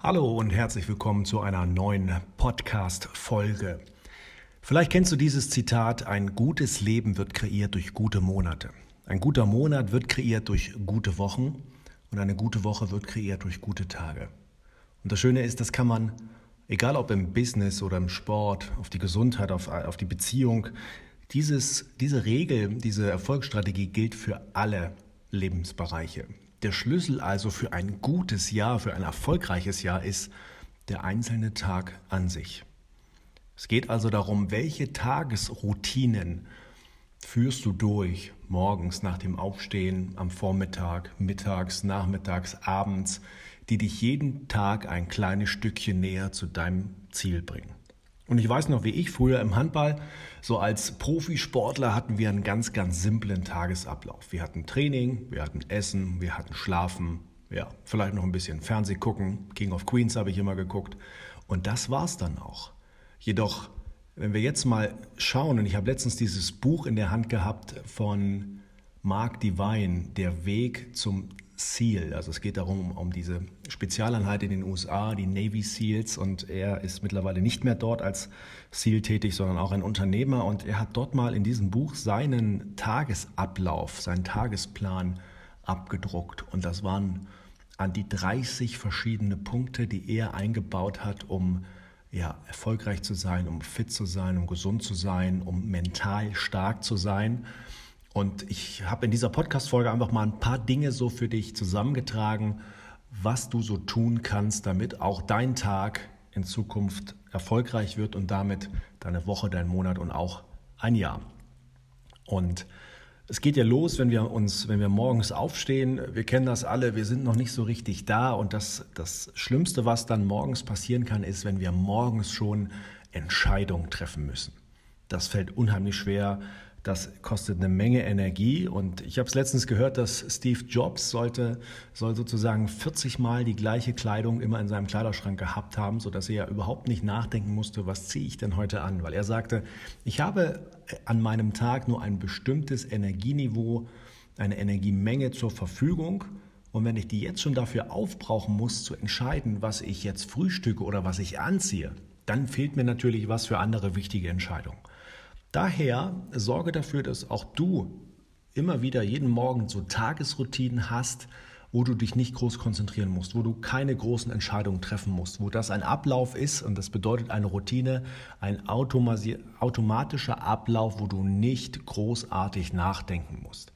Hallo und herzlich willkommen zu einer neuen Podcast-Folge. Vielleicht kennst du dieses Zitat, ein gutes Leben wird kreiert durch gute Monate. Ein guter Monat wird kreiert durch gute Wochen und eine gute Woche wird kreiert durch gute Tage. Und das Schöne ist, das kann man, egal ob im Business oder im Sport, auf die Gesundheit, auf, auf die Beziehung, dieses, diese Regel, diese Erfolgsstrategie gilt für alle Lebensbereiche. Der Schlüssel also für ein gutes Jahr, für ein erfolgreiches Jahr ist der einzelne Tag an sich. Es geht also darum, welche Tagesroutinen führst du durch, morgens nach dem Aufstehen, am Vormittag, mittags, nachmittags, abends, die dich jeden Tag ein kleines Stückchen näher zu deinem Ziel bringen. Und ich weiß noch, wie ich früher im Handball, so als Profisportler hatten wir einen ganz, ganz simplen Tagesablauf. Wir hatten Training, wir hatten Essen, wir hatten Schlafen, ja, vielleicht noch ein bisschen Fernseh gucken. King of Queens habe ich immer geguckt. Und das war's dann auch. Jedoch, wenn wir jetzt mal schauen, und ich habe letztens dieses Buch in der Hand gehabt von Mark Divine, Der Weg zum SEAL. Also es geht darum, um diese Spezialeinheit in den USA, die Navy SEALs. Und er ist mittlerweile nicht mehr dort als SEAL tätig, sondern auch ein Unternehmer. Und er hat dort mal in diesem Buch seinen Tagesablauf, seinen Tagesplan abgedruckt. Und das waren an die 30 verschiedene Punkte, die er eingebaut hat, um ja, erfolgreich zu sein, um fit zu sein, um gesund zu sein, um mental stark zu sein. Und ich habe in dieser Podcast-Folge einfach mal ein paar Dinge so für dich zusammengetragen, was du so tun kannst, damit auch dein Tag in Zukunft erfolgreich wird und damit deine Woche, dein Monat und auch ein Jahr. Und es geht ja los, wenn wir uns, wenn wir morgens aufstehen. Wir kennen das alle, wir sind noch nicht so richtig da. Und das, das Schlimmste, was dann morgens passieren kann, ist, wenn wir morgens schon Entscheidungen treffen müssen. Das fällt unheimlich schwer. Das kostet eine Menge Energie. Und ich habe es letztens gehört, dass Steve Jobs sollte, soll sozusagen 40 Mal die gleiche Kleidung immer in seinem Kleiderschrank gehabt haben, sodass er ja überhaupt nicht nachdenken musste, was ziehe ich denn heute an, weil er sagte, ich habe an meinem Tag nur ein bestimmtes Energieniveau, eine Energiemenge zur Verfügung. Und wenn ich die jetzt schon dafür aufbrauchen muss, zu entscheiden, was ich jetzt frühstücke oder was ich anziehe, dann fehlt mir natürlich was für andere wichtige Entscheidungen. Daher sorge dafür, dass auch du immer wieder jeden Morgen so Tagesroutinen hast, wo du dich nicht groß konzentrieren musst, wo du keine großen Entscheidungen treffen musst, wo das ein Ablauf ist und das bedeutet eine Routine, ein automatischer Ablauf, wo du nicht großartig nachdenken musst.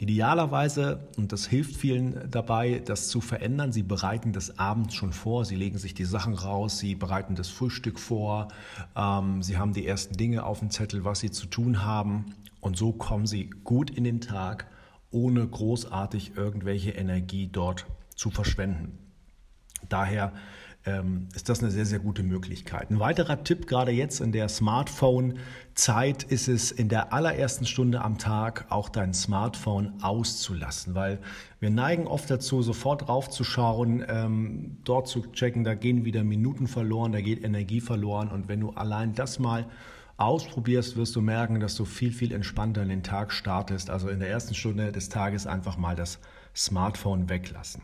Idealerweise, und das hilft vielen dabei, das zu verändern, sie bereiten das abends schon vor, sie legen sich die Sachen raus, sie bereiten das Frühstück vor, ähm, sie haben die ersten Dinge auf dem Zettel, was sie zu tun haben. Und so kommen sie gut in den Tag, ohne großartig irgendwelche Energie dort zu verschwenden. Daher ist das eine sehr, sehr gute Möglichkeit. Ein weiterer Tipp, gerade jetzt in der Smartphone-Zeit, ist es in der allerersten Stunde am Tag auch dein Smartphone auszulassen, weil wir neigen oft dazu, sofort draufzuschauen, ähm, dort zu checken, da gehen wieder Minuten verloren, da geht Energie verloren und wenn du allein das mal ausprobierst, wirst du merken, dass du viel, viel entspannter in den Tag startest. Also in der ersten Stunde des Tages einfach mal das Smartphone weglassen.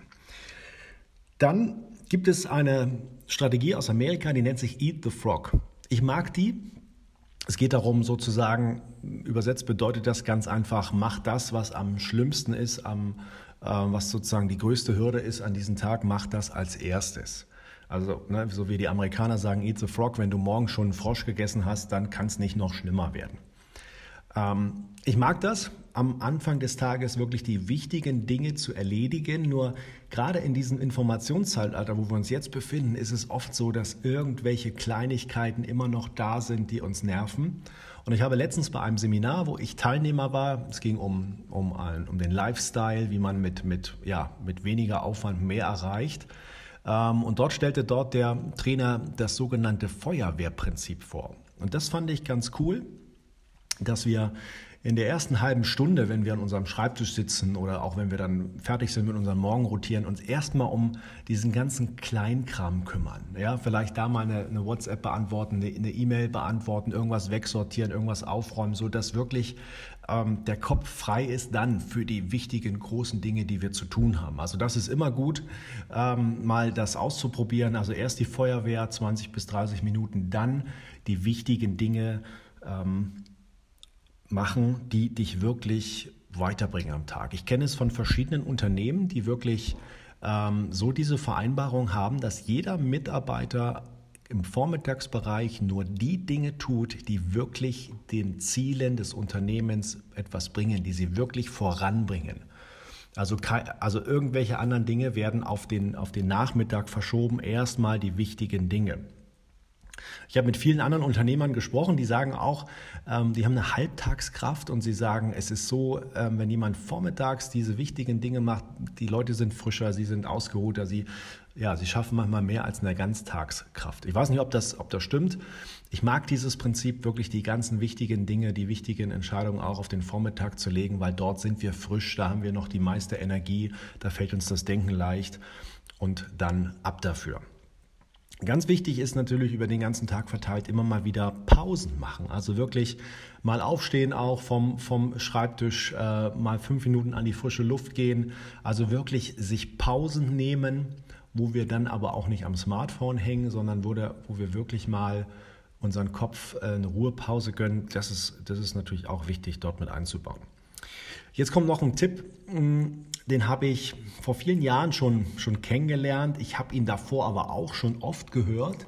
Dann gibt es eine Strategie aus Amerika, die nennt sich Eat the Frog. Ich mag die. Es geht darum, sozusagen, übersetzt bedeutet das ganz einfach, mach das, was am schlimmsten ist, am, äh, was sozusagen die größte Hürde ist an diesem Tag, mach das als erstes. Also, ne, so wie die Amerikaner sagen, eat the frog, wenn du morgen schon einen Frosch gegessen hast, dann kann es nicht noch schlimmer werden. Ähm, ich mag das, am Anfang des Tages wirklich die wichtigen Dinge zu erledigen. Nur gerade in diesem Informationszeitalter, wo wir uns jetzt befinden, ist es oft so, dass irgendwelche Kleinigkeiten immer noch da sind, die uns nerven. Und ich habe letztens bei einem Seminar, wo ich Teilnehmer war, es ging um, um, um den Lifestyle, wie man mit, mit, ja, mit weniger Aufwand mehr erreicht. Ähm, und dort stellte dort der Trainer das sogenannte Feuerwehrprinzip vor. Und das fand ich ganz cool, dass wir in der ersten halben Stunde, wenn wir an unserem Schreibtisch sitzen oder auch wenn wir dann fertig sind mit unseren Morgenrotieren, uns erstmal um diesen ganzen Kleinkram kümmern. Ja, vielleicht da mal eine, eine WhatsApp beantworten, eine E-Mail beantworten, irgendwas wegsortieren, irgendwas aufräumen, so dass wirklich ähm, der Kopf frei ist dann für die wichtigen großen Dinge, die wir zu tun haben. Also das ist immer gut, ähm, mal das auszuprobieren. Also erst die Feuerwehr 20 bis 30 Minuten, dann die wichtigen Dinge. Ähm, machen, die dich wirklich weiterbringen am Tag. Ich kenne es von verschiedenen Unternehmen, die wirklich ähm, so diese Vereinbarung haben, dass jeder Mitarbeiter im Vormittagsbereich nur die Dinge tut, die wirklich den Zielen des Unternehmens etwas bringen, die sie wirklich voranbringen. Also, also irgendwelche anderen Dinge werden auf den, auf den Nachmittag verschoben, erstmal die wichtigen Dinge. Ich habe mit vielen anderen Unternehmern gesprochen, die sagen auch, ähm, die haben eine Halbtagskraft und sie sagen, es ist so, ähm, wenn jemand vormittags diese wichtigen Dinge macht, die Leute sind frischer, sie sind ausgeruhter, sie, ja, sie schaffen manchmal mehr als eine Ganztagskraft. Ich weiß nicht, ob das, ob das stimmt. Ich mag dieses Prinzip, wirklich die ganzen wichtigen Dinge, die wichtigen Entscheidungen auch auf den Vormittag zu legen, weil dort sind wir frisch, da haben wir noch die meiste Energie, da fällt uns das Denken leicht und dann ab dafür. Ganz wichtig ist natürlich über den ganzen Tag verteilt immer mal wieder Pausen machen. Also wirklich mal aufstehen auch vom, vom Schreibtisch, äh, mal fünf Minuten an die frische Luft gehen. Also wirklich sich Pausen nehmen, wo wir dann aber auch nicht am Smartphone hängen, sondern wo, der, wo wir wirklich mal unseren Kopf äh, eine Ruhepause gönnen. Das ist, das ist natürlich auch wichtig, dort mit einzubauen. Jetzt kommt noch ein Tipp, hm, den habe ich vor vielen Jahren schon, schon kennengelernt. Ich habe ihn davor aber auch schon oft gehört,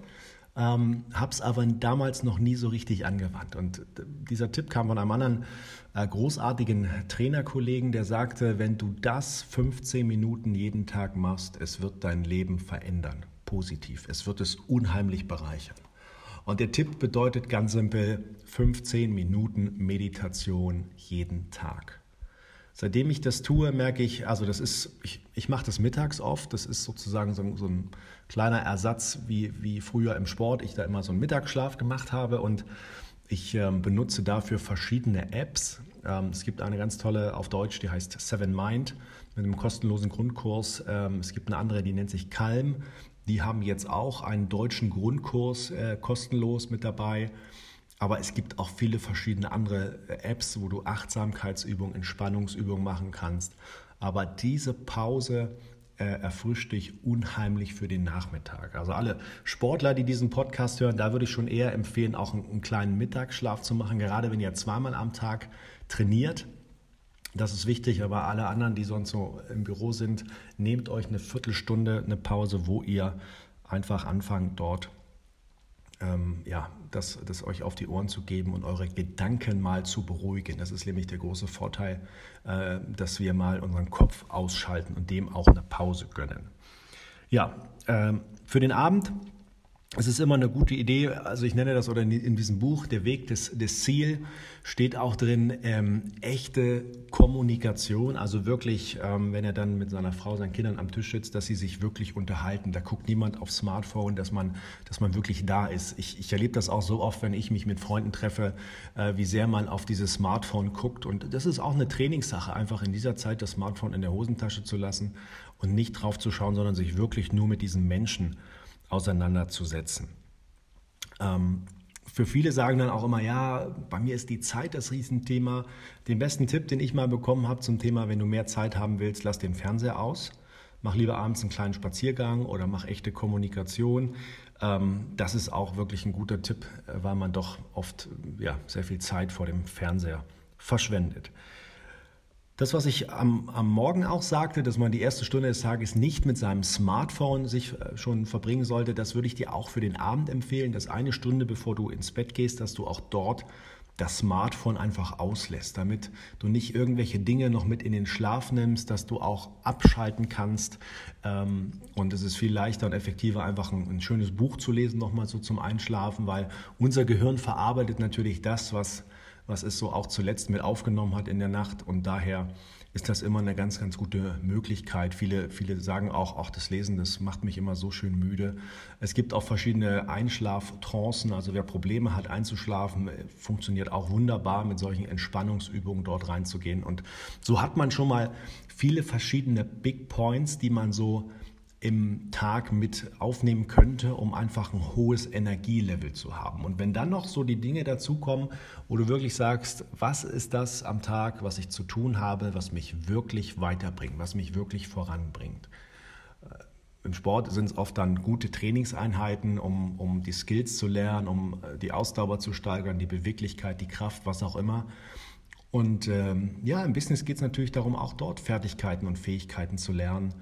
ähm, habe es aber damals noch nie so richtig angewandt. Und dieser Tipp kam von einem anderen äh, großartigen Trainerkollegen, der sagte, wenn du das 15 Minuten jeden Tag machst, es wird dein Leben verändern, positiv. Es wird es unheimlich bereichern. Und der Tipp bedeutet ganz simpel 15 Minuten Meditation jeden Tag. Seitdem ich das tue, merke ich, also das ist, ich, ich mache das mittags oft, das ist sozusagen so, so, ein kleiner Ersatz, wie, wie früher im Sport, ich da immer so einen Mittagsschlaf gemacht habe und ich ähm, benutze dafür verschiedene Apps. Ähm, es gibt eine ganz tolle auf Deutsch, die heißt Seven Mind mit einem kostenlosen Grundkurs. Ähm, es gibt eine andere, die nennt sich Calm. Die haben jetzt auch einen deutschen Grundkurs äh, kostenlos mit dabei. Aber es gibt auch viele verschiedene andere äh, Apps, wo du Achtsamkeitsübungen, Entspannungsübungen machen kannst. Aber diese Pause äh, erfrischt dich unheimlich für den Nachmittag. Also alle Sportler, die diesen Podcast hören, da würde ich schon eher empfehlen, auch einen, einen kleinen Mittagsschlaf zu machen, gerade wenn ihr zweimal am Tag trainiert. Das ist wichtig, aber alle anderen, die sonst so im Büro sind, nehmt euch eine Viertelstunde, eine Pause, wo ihr einfach anfangt, dort ähm, ja, das, das euch auf die Ohren zu geben und eure Gedanken mal zu beruhigen. Das ist nämlich der große Vorteil, äh, dass wir mal unseren Kopf ausschalten und dem auch eine Pause gönnen. Ja, äh, für den Abend es ist immer eine gute Idee, also ich nenne das oder in diesem Buch, der Weg des, des Ziel, steht auch drin, ähm, echte Kommunikation, also wirklich, ähm, wenn er dann mit seiner Frau, seinen Kindern am Tisch sitzt, dass sie sich wirklich unterhalten. Da guckt niemand aufs Smartphone, dass man, dass man wirklich da ist. Ich, ich erlebe das auch so oft, wenn ich mich mit Freunden treffe, äh, wie sehr man auf dieses Smartphone guckt. Und das ist auch eine Trainingssache, einfach in dieser Zeit das Smartphone in der Hosentasche zu lassen und nicht drauf zu schauen, sondern sich wirklich nur mit diesen Menschen auseinanderzusetzen. Ähm, für viele sagen dann auch immer, ja, bei mir ist die Zeit das Riesenthema. Den besten Tipp, den ich mal bekommen habe zum Thema, wenn du mehr Zeit haben willst, lass den Fernseher aus. Mach lieber abends einen kleinen Spaziergang oder mach echte Kommunikation. Ähm, das ist auch wirklich ein guter Tipp, äh, weil man doch oft ja, sehr viel Zeit vor dem Fernseher verschwendet. Das, was ich am, am, Morgen auch sagte, dass man die erste Stunde des Tages nicht mit seinem Smartphone sich äh, schon verbringen sollte, das würde ich dir auch für den Abend empfehlen, dass eine Stunde bevor du ins Bett gehst, dass du auch dort das Smartphone einfach auslässt, damit du nicht irgendwelche Dinge noch mit in den Schlaf nimmst, dass du auch abschalten kannst. Ähm, und es ist viel leichter und effektiver, einfach ein, ein schönes Buch zu lesen, nochmal so zum Einschlafen, weil unser Gehirn verarbeitet natürlich das, was was es so auch zuletzt mit aufgenommen hat in der Nacht. Und daher ist das immer eine ganz, ganz gute Möglichkeit. Viele, viele sagen auch, auch das Lesen, das macht mich immer so schön müde. Es gibt auch verschiedene Einschlaftrancen. Also wer Probleme hat einzuschlafen, funktioniert auch wunderbar mit solchen Entspannungsübungen dort reinzugehen. Und so hat man schon mal viele verschiedene Big Points, die man so im Tag mit aufnehmen könnte, um einfach ein hohes Energielevel zu haben. Und wenn dann noch so die Dinge dazukommen, wo du wirklich sagst, was ist das am Tag, was ich zu tun habe, was mich wirklich weiterbringt, was mich wirklich voranbringt. Äh, Im Sport sind es oft dann gute Trainingseinheiten, um, um die Skills zu lernen, um äh, die Ausdauer zu steigern, die Beweglichkeit, die Kraft, was auch immer. Und ähm, ja, im Business geht es natürlich darum, auch dort Fertigkeiten und Fähigkeiten zu lernen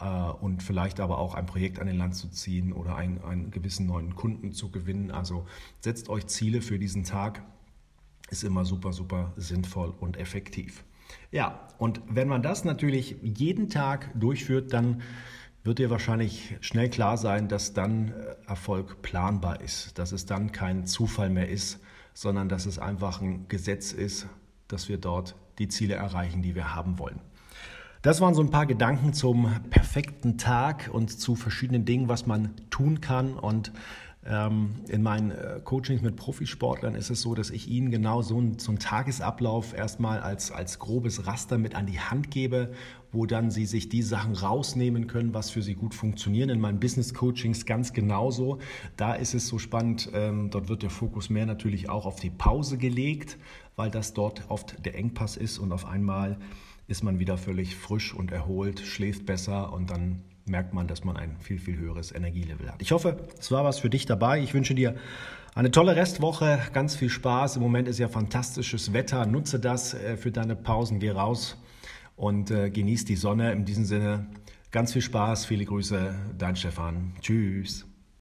und vielleicht aber auch ein Projekt an den Land zu ziehen oder einen, einen gewissen neuen Kunden zu gewinnen. Also setzt euch Ziele für diesen Tag, ist immer super, super sinnvoll und effektiv. Ja, und wenn man das natürlich jeden Tag durchführt, dann wird dir wahrscheinlich schnell klar sein, dass dann äh, Erfolg planbar ist, dass es dann kein Zufall mehr ist, sondern dass es einfach ein Gesetz ist, dass wir dort die Ziele erreichen, die wir haben wollen. Das waren so ein paar Gedanken zum perfekten Tag und zu verschiedenen Dingen, was man tun kann. Und ähm, in meinen äh, Coachings mit Profisportlern ist es so, dass ich ihnen genau so, ein, so einen Tagesablauf erstmal als, als grobes Raster mit an die Hand gebe, wo dann sie sich die Sachen rausnehmen können, was für sie gut funktionieren. In meinen Business Coachings ganz genauso. Da ist es so spannend, ähm, dort wird der Fokus mehr natürlich auch auf die Pause gelegt, weil das dort oft der Engpass ist und auf einmal ist man wieder völlig frisch und erholt, schläft besser und dann merkt man, dass man ein viel, viel höheres Energielevel hat. Ich hoffe, es war was für dich dabei. Ich wünsche dir eine tolle Restwoche, ganz viel Spaß. Im Moment ist ja fantastisches Wetter. Nutze das äh, für deine Pausen, geh raus und äh, genieß die Sonne. In diesem Sinne ganz viel Spaß, viele Grüße, dein Stefan. Tschüss.